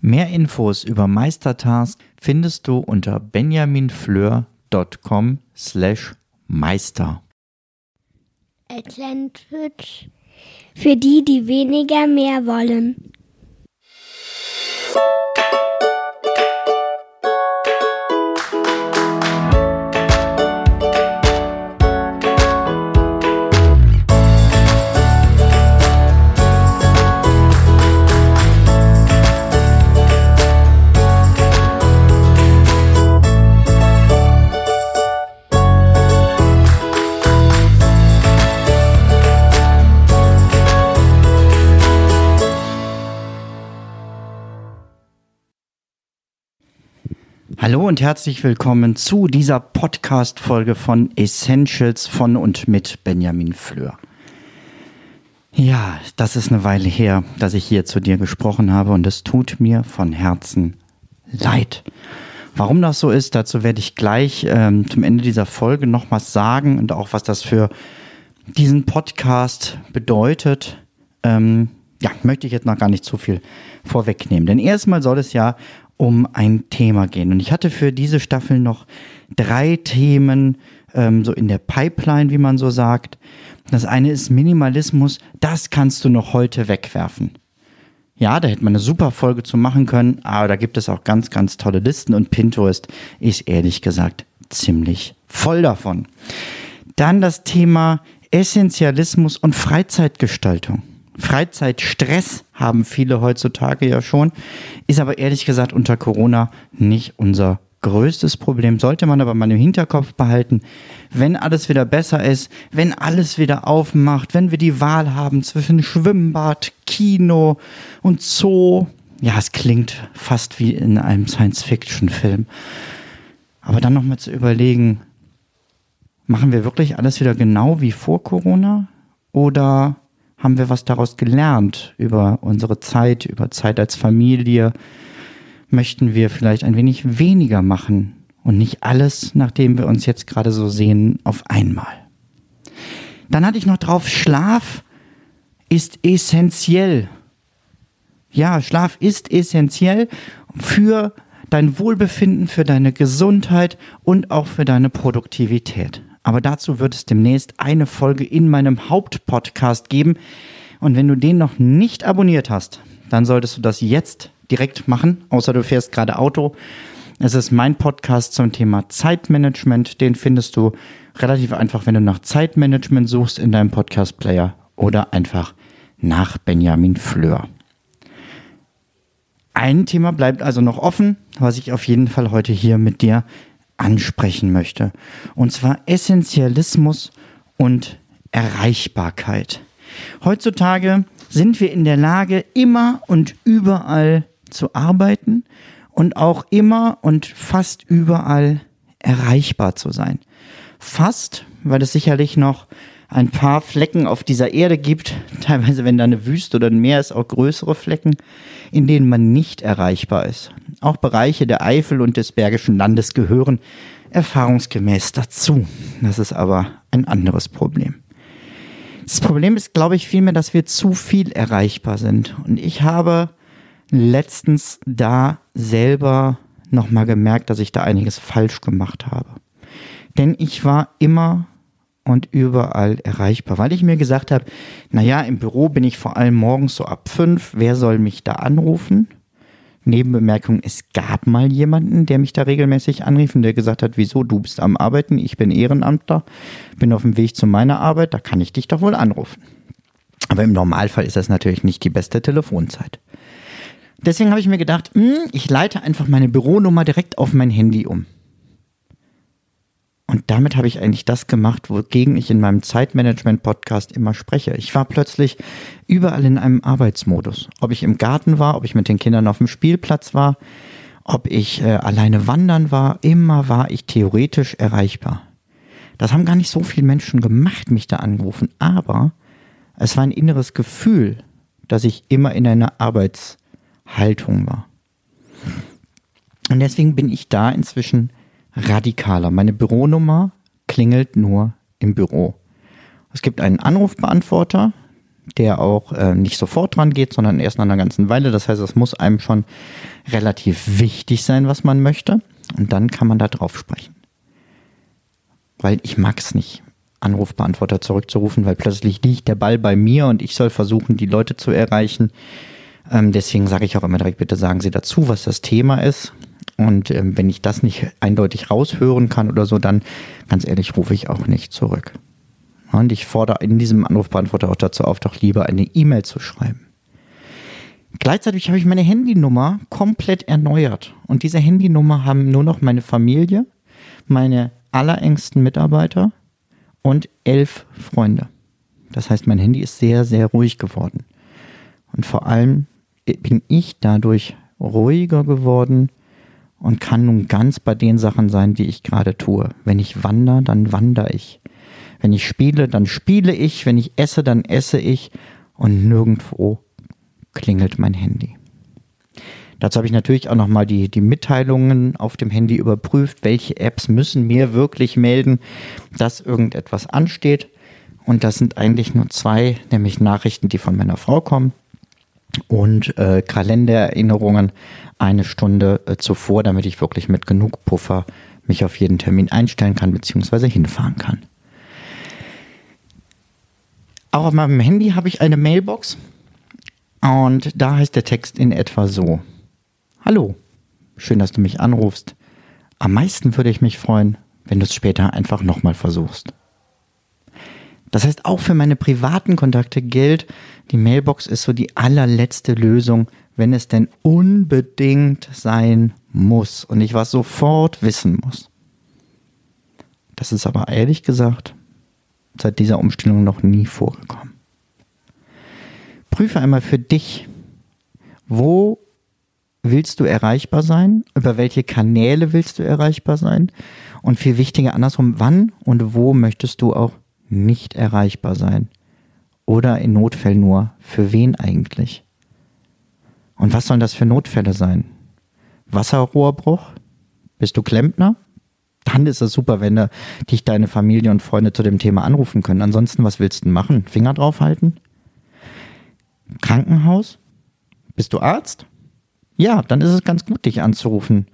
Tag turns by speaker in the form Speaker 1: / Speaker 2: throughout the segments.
Speaker 1: Mehr Infos über Meistertask findest du unter benjaminfleur.com slash meister.
Speaker 2: Atlantic für die, die weniger mehr wollen.
Speaker 1: Hallo und herzlich willkommen zu dieser Podcast-Folge von Essentials von und mit Benjamin Fleur. Ja, das ist eine Weile her, dass ich hier zu dir gesprochen habe und es tut mir von Herzen leid. Warum das so ist, dazu werde ich gleich ähm, zum Ende dieser Folge noch was sagen und auch was das für diesen Podcast bedeutet. Ähm, ja, möchte ich jetzt noch gar nicht zu viel vorwegnehmen. Denn erstmal soll es ja um ein Thema gehen. Und ich hatte für diese Staffel noch drei Themen ähm, so in der Pipeline, wie man so sagt. Das eine ist Minimalismus, das kannst du noch heute wegwerfen. Ja, da hätte man eine super Folge zu machen können, aber da gibt es auch ganz, ganz tolle Listen und Pinterest ist ehrlich gesagt ziemlich voll davon. Dann das Thema Essentialismus und Freizeitgestaltung. Freizeitstress haben viele heutzutage ja schon, ist aber ehrlich gesagt unter Corona nicht unser größtes Problem. Sollte man aber mal im Hinterkopf behalten, wenn alles wieder besser ist, wenn alles wieder aufmacht, wenn wir die Wahl haben zwischen Schwimmbad, Kino und Zoo. Ja, es klingt fast wie in einem Science-Fiction-Film. Aber dann nochmal zu überlegen, machen wir wirklich alles wieder genau wie vor Corona? Oder haben wir was daraus gelernt über unsere Zeit, über Zeit als Familie? Möchten wir vielleicht ein wenig weniger machen und nicht alles, nachdem wir uns jetzt gerade so sehen, auf einmal? Dann hatte ich noch drauf, Schlaf ist essentiell. Ja, Schlaf ist essentiell für dein Wohlbefinden, für deine Gesundheit und auch für deine Produktivität. Aber dazu wird es demnächst eine Folge in meinem Hauptpodcast geben. Und wenn du den noch nicht abonniert hast, dann solltest du das jetzt direkt machen, außer du fährst gerade Auto. Es ist mein Podcast zum Thema Zeitmanagement. Den findest du relativ einfach, wenn du nach Zeitmanagement suchst in deinem Podcast-Player oder einfach nach Benjamin Fleur. Ein Thema bleibt also noch offen, was ich auf jeden Fall heute hier mit dir ansprechen möchte. Und zwar Essentialismus und Erreichbarkeit. Heutzutage sind wir in der Lage, immer und überall zu arbeiten und auch immer und fast überall erreichbar zu sein. Fast, weil es sicherlich noch ein paar Flecken auf dieser Erde gibt, teilweise wenn da eine Wüste oder ein Meer ist, auch größere Flecken, in denen man nicht erreichbar ist. Auch Bereiche der Eifel und des Bergischen Landes gehören erfahrungsgemäß dazu. Das ist aber ein anderes Problem. Das Problem ist, glaube ich, vielmehr, dass wir zu viel erreichbar sind. Und ich habe letztens da selber nochmal gemerkt, dass ich da einiges falsch gemacht habe. Denn ich war immer und überall erreichbar, weil ich mir gesagt habe, naja, im Büro bin ich vor allem morgens so ab fünf, wer soll mich da anrufen? Nebenbemerkung, es gab mal jemanden, der mich da regelmäßig anrief und der gesagt hat, wieso, du bist am Arbeiten, ich bin Ehrenamtler, bin auf dem Weg zu meiner Arbeit, da kann ich dich doch wohl anrufen. Aber im Normalfall ist das natürlich nicht die beste Telefonzeit. Deswegen habe ich mir gedacht, hm, ich leite einfach meine Büronummer direkt auf mein Handy um. Und damit habe ich eigentlich das gemacht, wogegen ich in meinem Zeitmanagement-Podcast immer spreche. Ich war plötzlich überall in einem Arbeitsmodus. Ob ich im Garten war, ob ich mit den Kindern auf dem Spielplatz war, ob ich äh, alleine wandern war, immer war ich theoretisch erreichbar. Das haben gar nicht so viele Menschen gemacht, mich da angerufen, aber es war ein inneres Gefühl, dass ich immer in einer Arbeitshaltung war. Und deswegen bin ich da inzwischen radikaler. Meine Büronummer klingelt nur im Büro. Es gibt einen Anrufbeantworter, der auch äh, nicht sofort dran geht, sondern erst nach einer ganzen Weile. Das heißt, es muss einem schon relativ wichtig sein, was man möchte. Und dann kann man da drauf sprechen. Weil ich mag es nicht, Anrufbeantworter zurückzurufen, weil plötzlich liegt der Ball bei mir und ich soll versuchen, die Leute zu erreichen. Ähm, deswegen sage ich auch immer direkt, bitte sagen Sie dazu, was das Thema ist. Und ähm, wenn ich das nicht eindeutig raushören kann oder so, dann ganz ehrlich rufe ich auch nicht zurück. Und ich fordere in diesem Anrufbeantworter auch dazu auf, doch lieber eine E-Mail zu schreiben. Gleichzeitig habe ich meine Handynummer komplett erneuert. Und diese Handynummer haben nur noch meine Familie, meine allerengsten Mitarbeiter und elf Freunde. Das heißt, mein Handy ist sehr, sehr ruhig geworden. Und vor allem bin ich dadurch ruhiger geworden und kann nun ganz bei den Sachen sein, die ich gerade tue. Wenn ich wandere, dann wandere ich. Wenn ich spiele, dann spiele ich. Wenn ich esse, dann esse ich. Und nirgendwo klingelt mein Handy. Dazu habe ich natürlich auch nochmal die, die Mitteilungen auf dem Handy überprüft, welche Apps müssen mir wirklich melden, dass irgendetwas ansteht. Und das sind eigentlich nur zwei, nämlich Nachrichten, die von meiner Frau kommen und äh, Kalendererinnerungen eine Stunde äh, zuvor, damit ich wirklich mit genug Puffer mich auf jeden Termin einstellen kann bzw. hinfahren kann. Auch auf meinem Handy habe ich eine Mailbox und da heißt der Text in etwa so. Hallo, schön, dass du mich anrufst. Am meisten würde ich mich freuen, wenn du es später einfach nochmal versuchst. Das heißt, auch für meine privaten Kontakte gilt, die Mailbox ist so die allerletzte Lösung, wenn es denn unbedingt sein muss und ich was sofort wissen muss. Das ist aber ehrlich gesagt seit dieser Umstellung noch nie vorgekommen. Prüfe einmal für dich, wo willst du erreichbar sein, über welche Kanäle willst du erreichbar sein und viel wichtiger andersrum, wann und wo möchtest du auch nicht erreichbar sein oder in Notfällen nur, für wen eigentlich? Und was sollen das für Notfälle sein? Wasserrohrbruch? Bist du Klempner? dann ist es super, wenn dich deine Familie und Freunde zu dem Thema anrufen können. Ansonsten, was willst du machen? Finger draufhalten? Krankenhaus? Bist du Arzt? Ja, dann ist es ganz gut, dich anzurufen.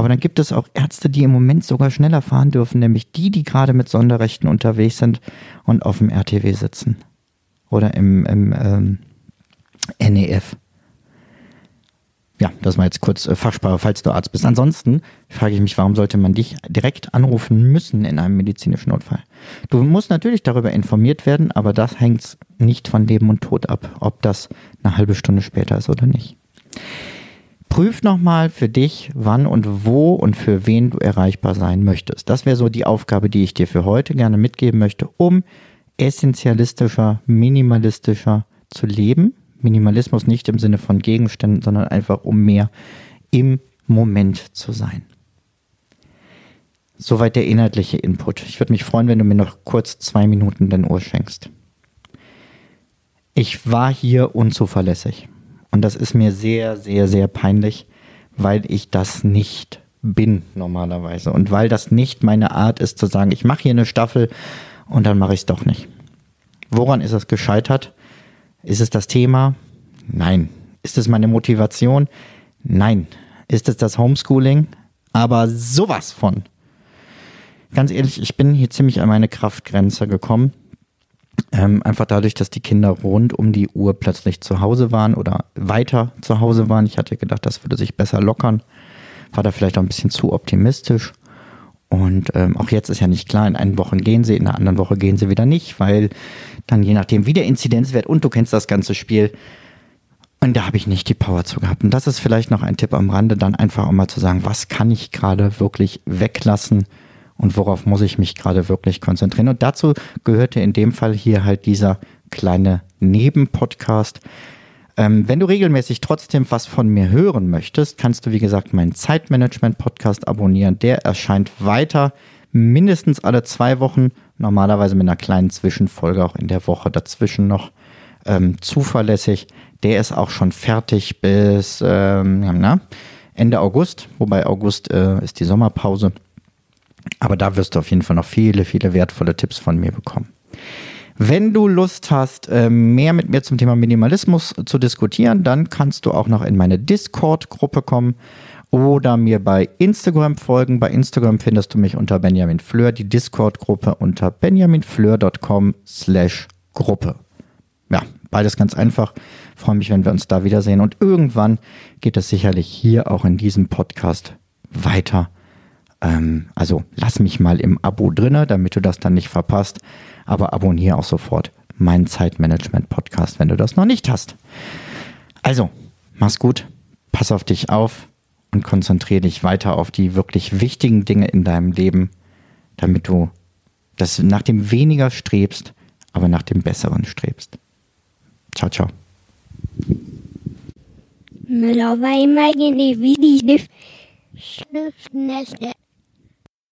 Speaker 1: Aber dann gibt es auch Ärzte, die im Moment sogar schneller fahren dürfen, nämlich die, die gerade mit Sonderrechten unterwegs sind und auf dem RTW sitzen. Oder im, im ähm, NEF. Ja, das war jetzt kurz äh, Fachsprache, falls du Arzt bist. Ansonsten frage ich mich, warum sollte man dich direkt anrufen müssen in einem medizinischen Notfall? Du musst natürlich darüber informiert werden, aber das hängt nicht von Leben und Tod ab, ob das eine halbe Stunde später ist oder nicht. Prüf nochmal für dich, wann und wo und für wen du erreichbar sein möchtest. Das wäre so die Aufgabe, die ich dir für heute gerne mitgeben möchte, um essentialistischer, minimalistischer zu leben Minimalismus nicht im Sinne von Gegenständen, sondern einfach um mehr im Moment zu sein. Soweit der inhaltliche Input. Ich würde mich freuen, wenn du mir noch kurz zwei Minuten dein Ohr schenkst. Ich war hier unzuverlässig. Und das ist mir sehr, sehr, sehr peinlich, weil ich das nicht bin normalerweise. Und weil das nicht meine Art ist zu sagen, ich mache hier eine Staffel und dann mache ich es doch nicht. Woran ist es gescheitert? Ist es das Thema? Nein. Ist es meine Motivation? Nein. Ist es das Homeschooling? Aber sowas von. Ganz ehrlich, ich bin hier ziemlich an meine Kraftgrenze gekommen. Ähm, einfach dadurch, dass die Kinder rund um die Uhr plötzlich zu Hause waren oder weiter zu Hause waren. Ich hatte gedacht, das würde sich besser lockern. War da vielleicht auch ein bisschen zu optimistisch. Und ähm, auch jetzt ist ja nicht klar, in einer Woche gehen sie, in der anderen Woche gehen sie wieder nicht, weil dann je nachdem wie der Inzidenzwert und du kennst das ganze Spiel. Und da habe ich nicht die Power zu gehabt. Und das ist vielleicht noch ein Tipp am Rande, dann einfach auch mal zu sagen, was kann ich gerade wirklich weglassen und worauf muss ich mich gerade wirklich konzentrieren. Und dazu gehörte in dem Fall hier halt dieser kleine Nebenpodcast, Ähm, wenn du regelmäßig trotzdem was von mir hören möchtest, kannst du, wie gesagt, meinen Zeitmanagement-Podcast abonnieren. Der erscheint weiter mindestens alle zwei Wochen, normalerweise mit einer kleinen Zwischenfolge auch in der Woche dazwischen noch ähm, zuverlässig. Der ist auch schon fertig bis ähm, na, Ende August, wobei August äh, ist die Sommerpause. Aber da wirst du auf jeden Fall noch viele, viele wertvolle Tipps von mir bekommen. Wenn du Lust hast, äh, mehr mit mir zum Thema Minimalismus zu diskutieren, dann kannst du auch noch in meine Discord-Gruppe kommen oder mir bei Instagram folgen. Bei Instagram findest du mich unter Benjamin Fleur, die Discord-Gruppe unter benjaminfleur.com slash Gruppe. Ja, beides ganz einfach. freue mich, wenn wir uns da wiedersehen. Und irgendwann geht es sicherlich hier auch in diesem Podcast weiter. Ähm, also lass mich mal im Abo drinne, damit du das dann nicht verpasst aber abonniere auch sofort meinen Zeitmanagement-Podcast, wenn du das noch nicht hast. Also, mach's gut, pass auf dich auf und konzentriere dich weiter auf die wirklich wichtigen Dinge in deinem Leben, damit du das nach dem weniger strebst, aber nach dem Besseren strebst. Ciao, ciao. Müller war immer wie die Schnüffelnächte.